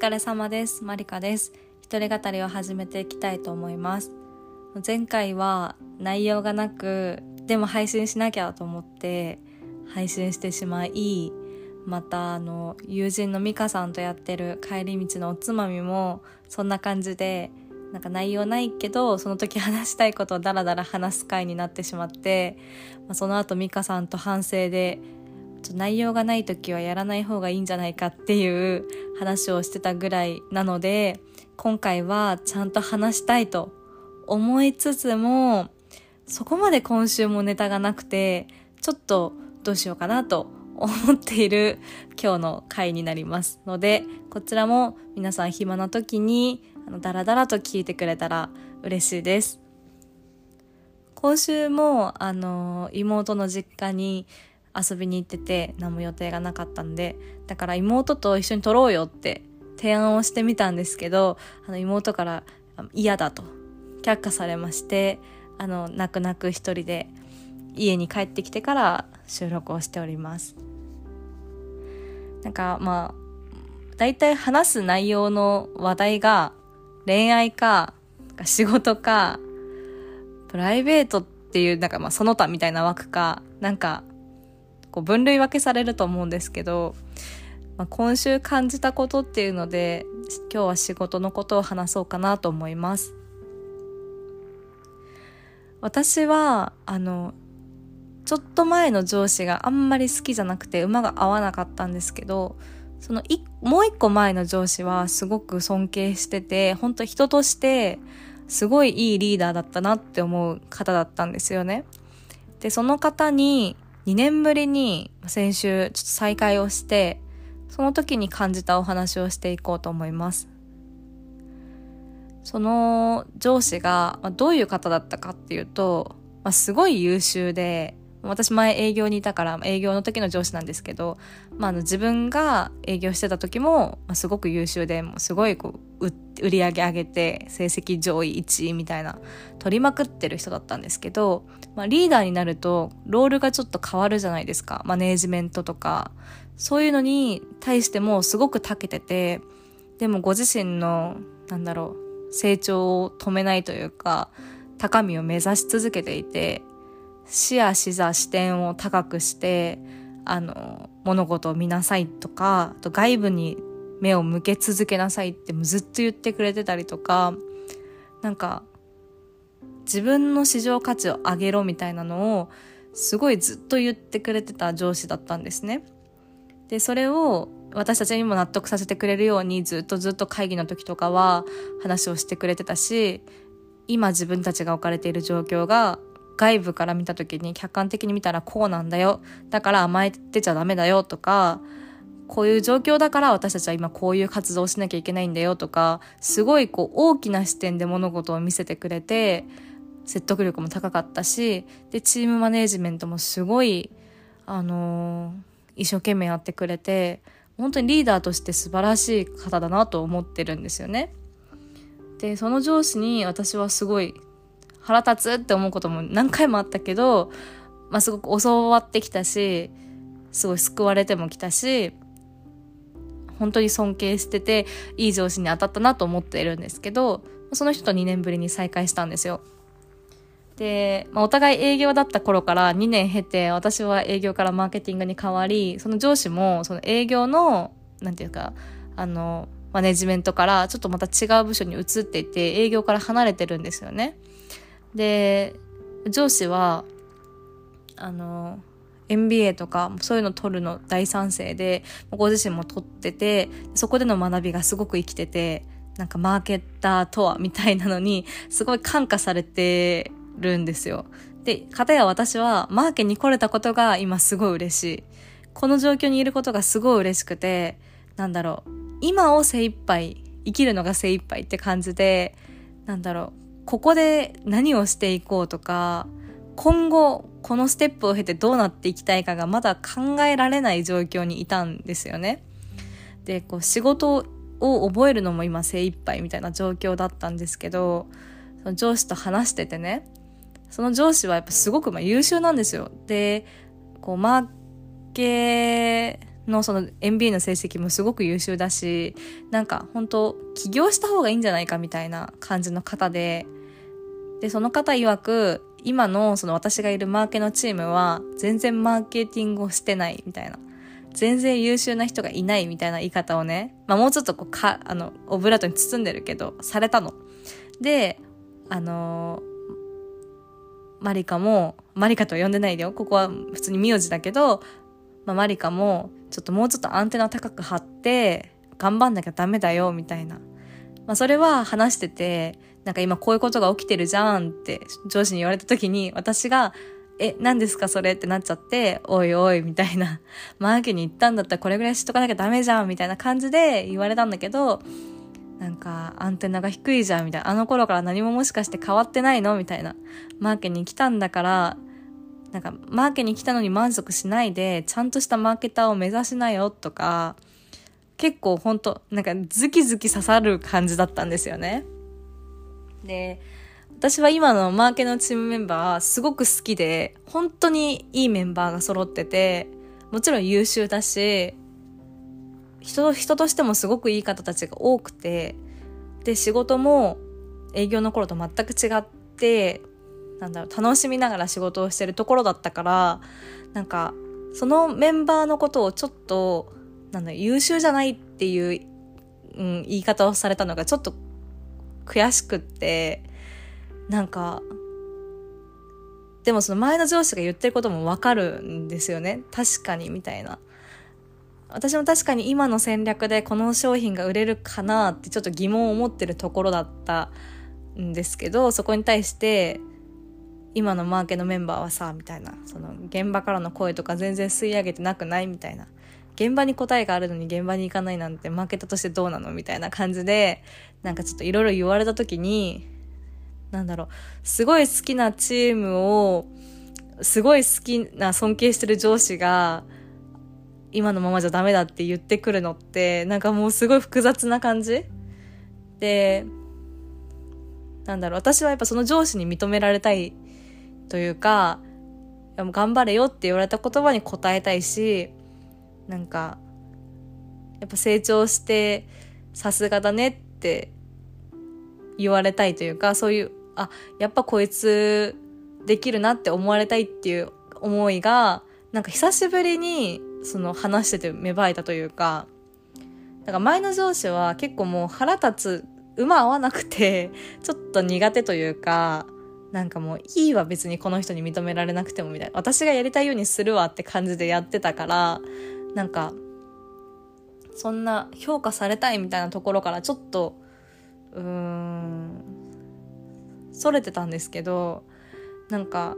疲れ様です。マリカです。一人語りを始めていきたいと思います。前回は内容がなくでも配信しなきゃと思って配信してしまいまたあの友人の美香さんとやってる帰り道のおつまみもそんな感じでなんか内容ないけどその時話したいことをダラダラ話す回になってしまって、ま、その後美香さんと反省で内容がない時はやらない方がいいんじゃないかっていう話をしてたぐらいなので今回はちゃんと話したいと思いつつもそこまで今週もネタがなくてちょっとどうしようかなと思っている今日の回になりますのでこちらも皆さん暇な時にあのダラダラと聞いてくれたら嬉しいです。今週もあの妹の実家に遊びに行ってて何も予定がなかったんでだから妹と一緒に撮ろうよって提案をしてみたんですけどあの妹から嫌だと却下されましてあの泣く泣く一人で家に帰ってきてから収録をしております。なんかまあ大体話す内容の話題が恋愛か仕事かプライベートっていうなんかまあその他みたいな枠かなんかこう分類分けされると思うんですけど、まあ、今週感じたことっていうので今日は仕事のことを話そうかなと思います私はあのちょっと前の上司があんまり好きじゃなくて馬が合わなかったんですけどそのいもう一個前の上司はすごく尊敬してて本当人としてすごいいいリーダーだったなって思う方だったんですよね。でその方に2年ぶりに先週ちょっと再会をしてその時に感じたお話をしていこうと思います。その上司がどういう方だったかっていうと、まあ、すごい優秀で私前営業にいたから営業の時の上司なんですけど、まあ、あの自分が営業してた時も、すごく優秀でもうすごいこう売り上げ上げて成績上位1位みたいな取りまくってる人だったんですけど、まあ、リーダーになるとロールがちょっと変わるじゃないですか。マネージメントとか。そういうのに対してもすごく長けててでもご自身のなんだろう成長を止めないというか高みを目指し続けていて視野視座視点を高くしてあの物事を見なさいとかあと外部に目を向け続けなさいってずっと言ってくれてたりとかなんか自分の市場価値を上げろみたいなのをすごいずっと言ってくれてた上司だったんですね。でそれを私たちにも納得させてくれるようにずっとずっと会議の時とかは話をしてくれてたし今自分たちが置かれている状況が外部から見た時に客観的に見たらこうなんだよだから甘えてちゃダメだよとかこういう状況だから私たちは今こういう活動をしなきゃいけないんだよとかすごいこう大きな視点で物事を見せてくれて説得力も高かったしでチームマネージメントもすごいあのー、一生懸命やってくれて本当にリーダーとして素晴らしい方だなと思ってるんですよね。でその上司に私はすごい腹立つって思うことも何回もあったけど、まあ、すごく教わってきたしすごい救われてもきたし本当に尊敬してていい上司に当たったなと思っているんですけどその人と2年ぶりに再会したんですよ。で、まあ、お互い営業だった頃から2年経て私は営業からマーケティングに変わりその上司もその営業のなんていうかあのマネジメントからちょっとまた違う部署に移っていて営業から離れてるんですよね。で上司はあの MBA とかそういうの取るの大賛成でご自身も取っててそこでの学びがすごく生きててなんかマーケッターとはみたいなのにすごい感化されてるんですよ。で、かたや私はマーケに来れたことが今すごい嬉しい。この状況にいることがすごい嬉しくて、なんだろう、今を精一杯、生きるのが精一杯って感じで、なんだろう、ここで何をしていこうとか、今後このステップを経てどうなっていきたいかがまだ考えられない状況にいたんですよね。で、こう仕事を覚えるのも今精一杯みたいな状況だったんですけど、その上司と話しててね、その上司はやっぱすごくま優秀なんですよ。で、こうマーケのその MBA の成績もすごく優秀だしなんか本当起業した方がいいんじゃないかみたいな感じの方ででその方曰く今のその私がいるマーケのチームは全然マーケティングをしてないみたいな全然優秀な人がいないみたいな言い方をね、まあ、もうちょっとこうかあのオブラートに包んでるけどされたの。であのー、マリカもマリカと呼んでないでよここは普通に名字だけど、まあ、マリカもちょっともうちょっとアンテナ高く張って頑張んなきゃダメだよみたいな。まあ、それは話しててなんか今こういうことが起きてるじゃんって上司に言われた時に私がえ、何ですか？それってなっちゃって、おいおい、みたいな。マーケに行ったんだったらこれぐらいしとかなきゃダメじゃん、みたいな感じで言われたんだけど、なんか、アンテナが低いじゃん、みたいな。あの頃から何ももしかして変わってないのみたいな。マーケに来たんだから、なんか、マーケに来たのに満足しないで、ちゃんとしたマーケターを目指しなよ、とか、結構ほんと、なんか、ズキズキ刺さる感じだったんですよね。で、私は今のマーケのチームメンバーすごく好きで、本当にいいメンバーが揃ってて、もちろん優秀だし、人、人としてもすごくいい方たちが多くて、で、仕事も営業の頃と全く違って、なんだろう、楽しみながら仕事をしてるところだったから、なんか、そのメンバーのことをちょっと、なんだ優秀じゃないっていう、うん、言い方をされたのがちょっと悔しくって、なんかでもその前の上司が言ってることもわかるんですよね。確かにみたいな。私も確かに今の戦略でこの商品が売れるかなってちょっと疑問を持ってるところだったんですけどそこに対して今のマーケのメンバーはさみたいな。その現場からの声とか全然吸い上げてなくない？みたいな。現場に答えがあるのに現場に行かないなんてマーケットとしてどうなのみたいな感じでなんかちょっといろいろ言われた時になんだろう、すごい好きなチームを、すごい好きな尊敬してる上司が、今のままじゃダメだって言ってくるのって、なんかもうすごい複雑な感じ。で、なんだろう、私はやっぱその上司に認められたいというか、頑張れよって言われた言葉に答えたいし、なんか、やっぱ成長してさすがだねって言われたいというか、そういうあ、やっぱこいつできるなって思われたいっていう思いが、なんか久しぶりにその話してて芽生えたというか、だか前の上司は結構もう腹立つ、馬合わなくて、ちょっと苦手というか、なんかもういいわ別にこの人に認められなくてもみたいな。私がやりたいようにするわって感じでやってたから、なんか、そんな評価されたいみたいなところからちょっと、うーん、それてたんですけどなんか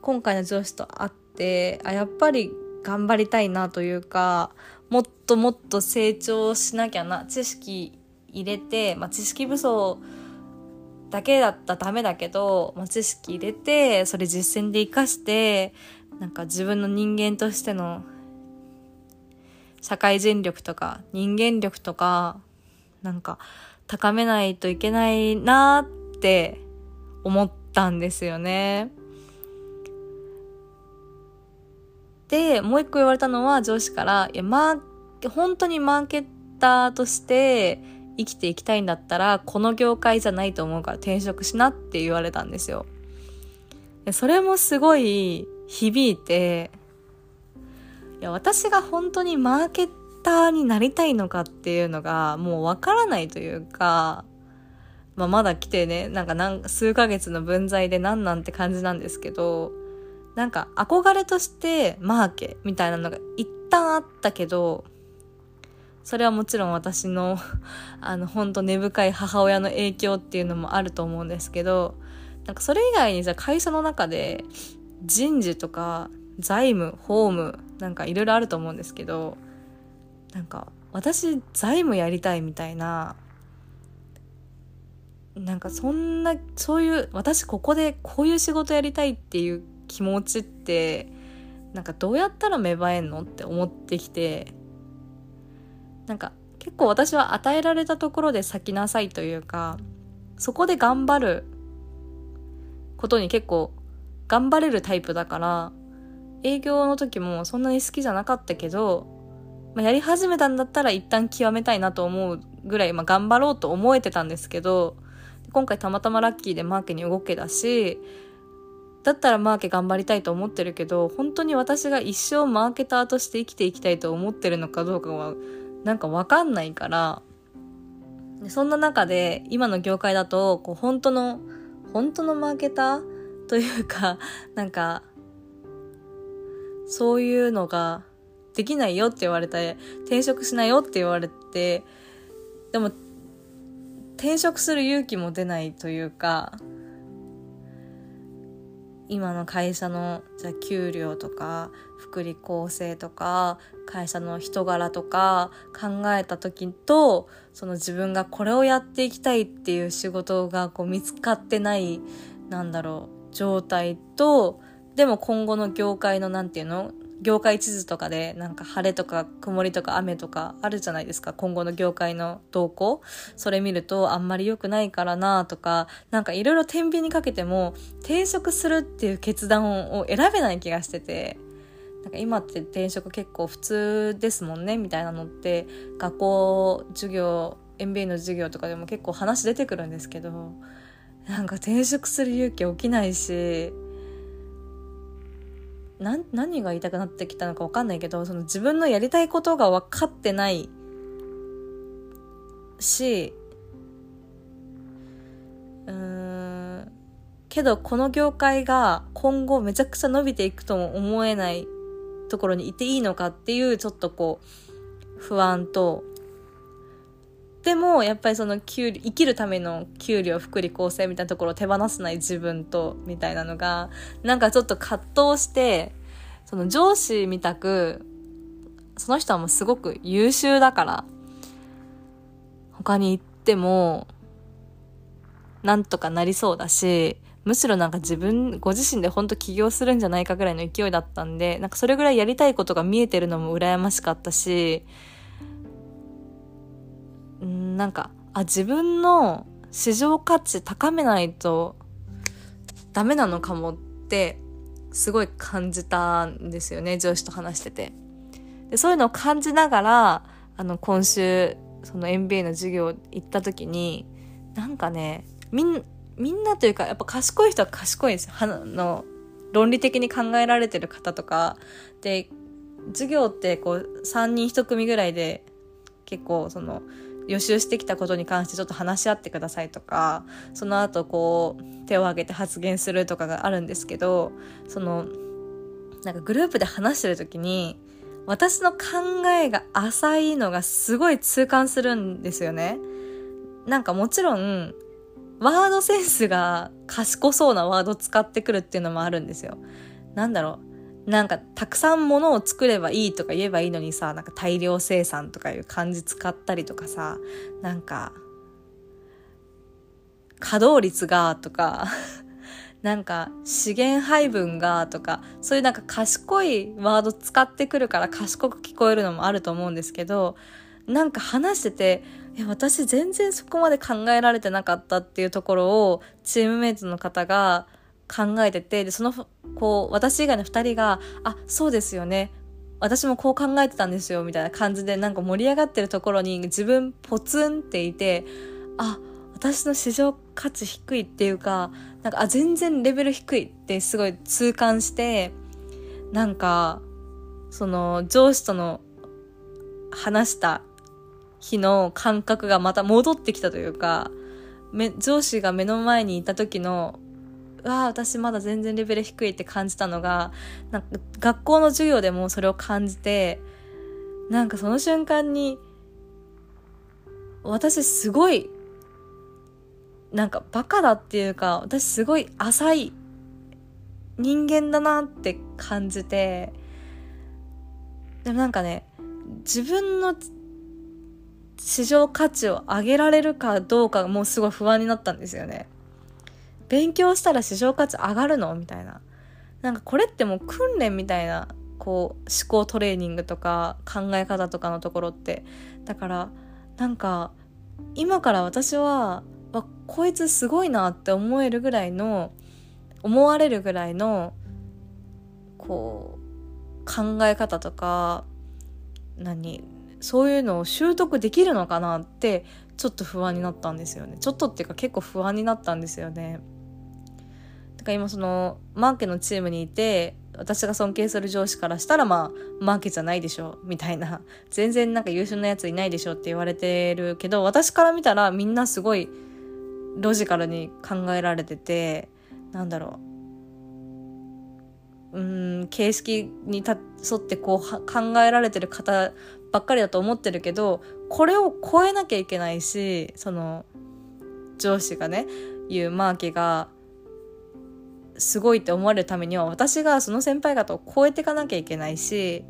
今回の上司と会ってあやっぱり頑張りたいなというかもっともっと成長しなきゃな知識入れて、まあ、知識武装だけだったらダメだけど、まあ、知識入れてそれ実践で生かしてなんか自分の人間としての社会人力とか人間力とかなんか高めないといけないなって思ったんですよね。で、もう一個言われたのは上司から、いや、まあ、本当にマーケッターとして生きていきたいんだったら、この業界じゃないと思うから転職しなって言われたんですよ。それもすごい響いて、いや、私が本当にマーケッターになりたいのかっていうのがもうわからないというか、まあ、まだ来てね、なんか何数ヶ月の分際で何なんて感じなんですけど、なんか憧れとしてマーケみたいなのが一旦あったけど、それはもちろん私の あの、ほんと根深い母親の影響っていうのもあると思うんですけど、なんかそれ以外にじゃ会社の中で人事とか財務、法務、なんかいろいろあると思うんですけど、なんか私財務やりたいみたいななんかそんなそういう私ここでこういう仕事やりたいっていう気持ちってなんかどうやったら芽生えんのって思ってきてなんか結構私は与えられたところで咲きなさいというかそこで頑張ることに結構頑張れるタイプだから営業の時もそんなに好きじゃなかったけど、まあ、やり始めたんだったら一旦極めたいなと思うぐらい、まあ、頑張ろうと思えてたんですけど、今回たまたまラッキーでマーケに動けだし、だったらマーケ頑張りたいと思ってるけど、本当に私が一生マーケターとして生きていきたいと思ってるのかどうかは、なんかわかんないから、そんな中で、今の業界だと、こう、本当の、本当のマーケターというか、なんか、そういうのができないよって言われて、転職しないよって言われて、でも、転職する勇気も出ないというか、今の会社のじゃ給料とか福利厚生とか会社の人柄とか考えた時とその自分がこれをやっていきたいっていう仕事がこう見つかってないなんだろう状態とでも今後の業界の何て言うの？業界地図とかでなんか晴れとか曇りとか雨とかあるじゃないですか。今後の業界の動向。それ見るとあんまり良くないからなとかなんかいろいろ天秤にかけても転職するっていう決断を選べない気がしてて。なんか今って転職結構普通ですもんねみたいなのって学校授業 MBA の授業とかでも結構話出てくるんですけど。なんか転職する勇気起きないし何何が言いたくなってきたのか分かんないけどその自分のやりたいことが分かってないしうんけどこの業界が今後めちゃくちゃ伸びていくとも思えないところにいていいのかっていうちょっとこう不安とでもやっぱりその給生きるための給料福利厚生みたいなところを手放せない自分とみたいなのがなんかちょっと葛藤してその上司みたくその人はもうすごく優秀だから他に行ってもなんとかなりそうだしむしろなんか自分ご自身で本当起業するんじゃないかぐらいの勢いだったんでなんかそれぐらいやりたいことが見えてるのも羨ましかったしなんか、あ、自分の市場価値高めないとダメなのかもってすごい感じたんですよね、上司と話してて。でそういうのを感じながら、あの、今週、その MBA の授業行った時に、なんかね、みん、みんなというか、やっぱ賢い人は賢いんですよ。はの、論理的に考えられてる方とか。で、授業ってこう、3人1組ぐらいで、結構その、予習してきたことに関してちょっと話し合ってくださいとかその後こう手を挙げて発言するとかがあるんですけどそのなんかグループで話してる時に私の考えが浅いのがすごい痛感するんですよね。なんかもちろんワードセンスが賢そうなワード使ってくるっていうのもあるんですよ。なんだろう。なんかたくさんものを作ればいいとか言えばいいのにさなんか大量生産とかいう漢字使ったりとかさなんか稼働率がとか なんか資源配分がとかそういうなんか賢いワード使ってくるから賢く聞こえるのもあると思うんですけどなんか話しててえ私全然そこまで考えられてなかったっていうところをチームメイトの方が考えてて、で、その、こう、私以外の二人が、あ、そうですよね。私もこう考えてたんですよ、みたいな感じで、なんか盛り上がってるところに自分ポツンっていて、あ、私の市場価値低いっていうか、なんか、あ、全然レベル低いってすごい痛感して、なんか、その、上司との話した日の感覚がまた戻ってきたというか、上司が目の前にいた時のわあ私まだ全然レベル低いって感じたのがなんか学校の授業でもそれを感じてなんかその瞬間に私すごいなんかバカだっていうか私すごい浅い人間だなって感じてでもなんかね自分の市場価値を上げられるかどうかもうすごい不安になったんですよね。勉強したら市場価値上がるの？みたいな。なんかこれってもう訓練みたいな、こう、思考トレーニングとか考え方とかのところって。だから、なんか、今から私は、わ、こいつすごいなって思えるぐらいの、思われるぐらいの、こう、考え方とか何そういうのを習得できるのかなってちょっと不安になったんですよねちょっとっていうか結構不安になったんですよねだから今そのマーケのチームにいて私が尊敬する上司からしたらまあマーケじゃないでしょみたいな。全然なんか優秀なやついないでしょって言われてるけど私から見たらみんなすごいロジカルに考えられててなんだろう。うん形式に沿ってこう考えられてる方ばっかりだと思ってるけどこれを超えなきゃいけないしその上司がね言うマーケがすごいって思われるためには私がその先輩方を超えていかなきゃいけないし、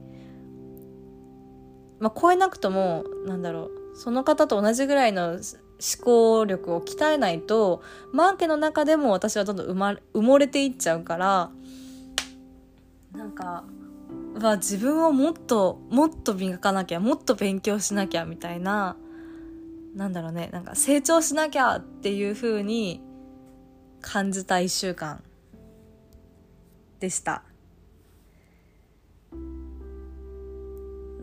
まあ、超えなくともなんだろうその方と同じぐらいの思考力を鍛えないとマーケの中でも私はどんどん埋,、ま、埋もれていっちゃうからなんかは自分をもっともっと磨かなきゃもっと勉強しなきゃみたいななんだろうねなんか成長しなきゃっていう風に感じた1週間。でした。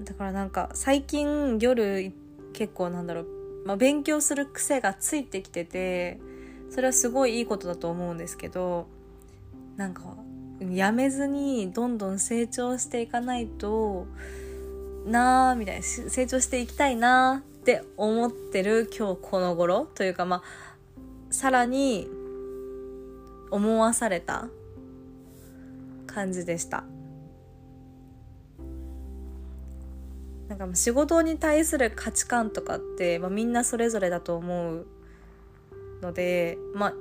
だからなんか最近夜結構なんだろう、まあ、勉強する癖がついてきててそれはすごいいいことだと思うんですけどなんかやめずにどんどん成長していかないとなあみたいな成長していきたいなって思ってる今日この頃というかまあさらに思わされた感じでした。なんか仕事に対する価値観とかって、まあ、みんなそれぞれだと思うのでまあ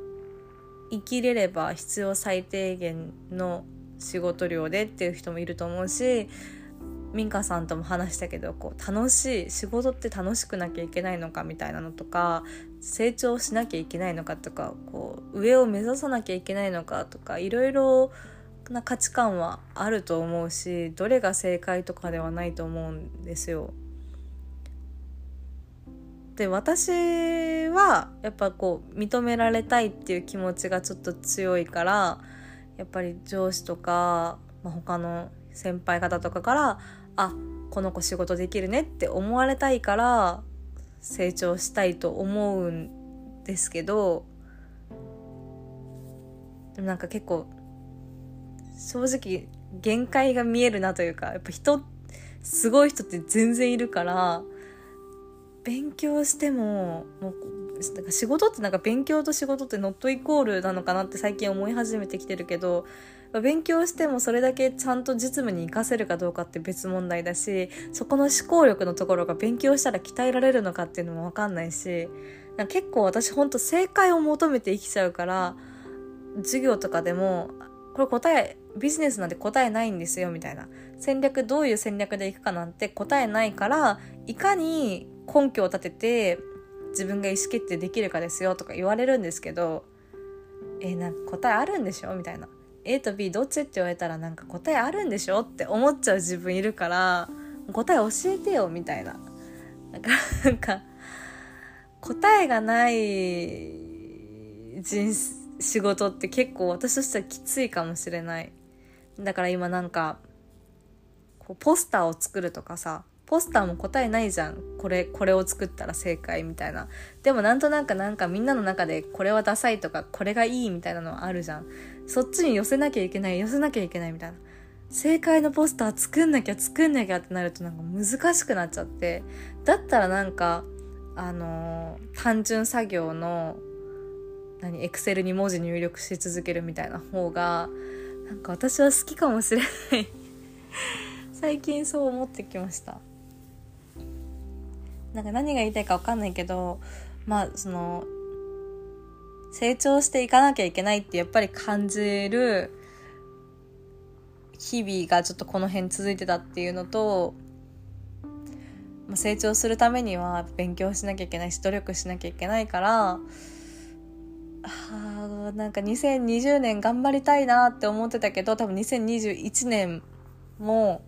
生きれれば必要最低限の仕事量でっていう人もいると思うし民家さんとも話したけどこう楽しい仕事って楽しくなきゃいけないのかみたいなのとか成長しなきゃいけないのかとかこう上を目指さなきゃいけないのかとかいろいろな価値観はあると思うしどれが正解とかではないと思うんですよ。で私はやっぱこう認められたいっていう気持ちがちょっと強いからやっぱり上司とか、まあ、他の先輩方とかからあこの子仕事できるねって思われたいから成長したいと思うんですけどでもなんか結構正直限界が見えるなというかやっぱ人すごい人って全然いるから勉強してももうか仕事ってなんか勉強と仕事ってノットイコールなのかなって最近思い始めてきてるけど勉強してもそれだけちゃんと実務に活かせるかどうかって別問題だしそこの思考力のところが勉強したら鍛えられるのかっていうのも分かんないし結構私ほんと正解を求めて生きちゃうから授業とかでもこれ答えビジネスなんて答えないんですよみたいな。戦略どういう戦略でいくかなんて答えないからいかに根拠を立てて自分が意思決定できるかですよとか言われるんですけどえー、なんか答えあるんでしょみたいな。A と B どっちって言われたらなんか答えあるんでしょって思っちゃう自分いるから答え教えてよみたいな。なんか答えがない人生仕事って結構私としてはきついかもしれない。だから今なんかこうポスターを作るとかさポスターも答えないじゃん。これこれを作ったら正解みたいな。でもなんとなくなんかみんなの中でこれはダサいとかこれがいいみたいなのはあるじゃん。そっちに寄せなきゃいけない寄せなきゃいけないみたいな。正解のポスター作んなきゃ作んなきゃってなるとなんか難しくなっちゃって。だったらなんかあのー、単純作業の何エクセルに文字入力し続けるみたいな方がなんか私は好きかもしれない。最近そう思ってきました。なんか何が言いたいか分かんないけどまあその成長していかなきゃいけないってやっぱり感じる日々がちょっとこの辺続いてたっていうのと、まあ、成長するためには勉強しなきゃいけないし努力しなきゃいけないからあなんか2020年頑張りたいなって思ってたけど多分2021年も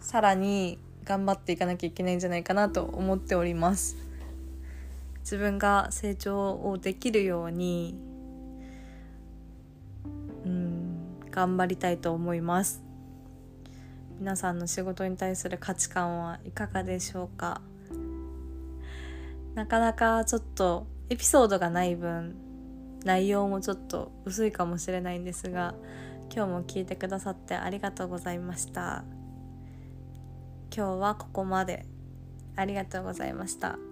さらに頑張っていかなきゃいけないんじゃないかなと思っております。自分が成長をできるようにうん頑張りたいと思います。皆さんの仕事に対する価値観はいかがでしょうか？なかなかちょっとエピソードがない分内容もちょっと薄いかもしれないんですが今日も聞いてくださってありがとうございました今日はここまでありがとうございました。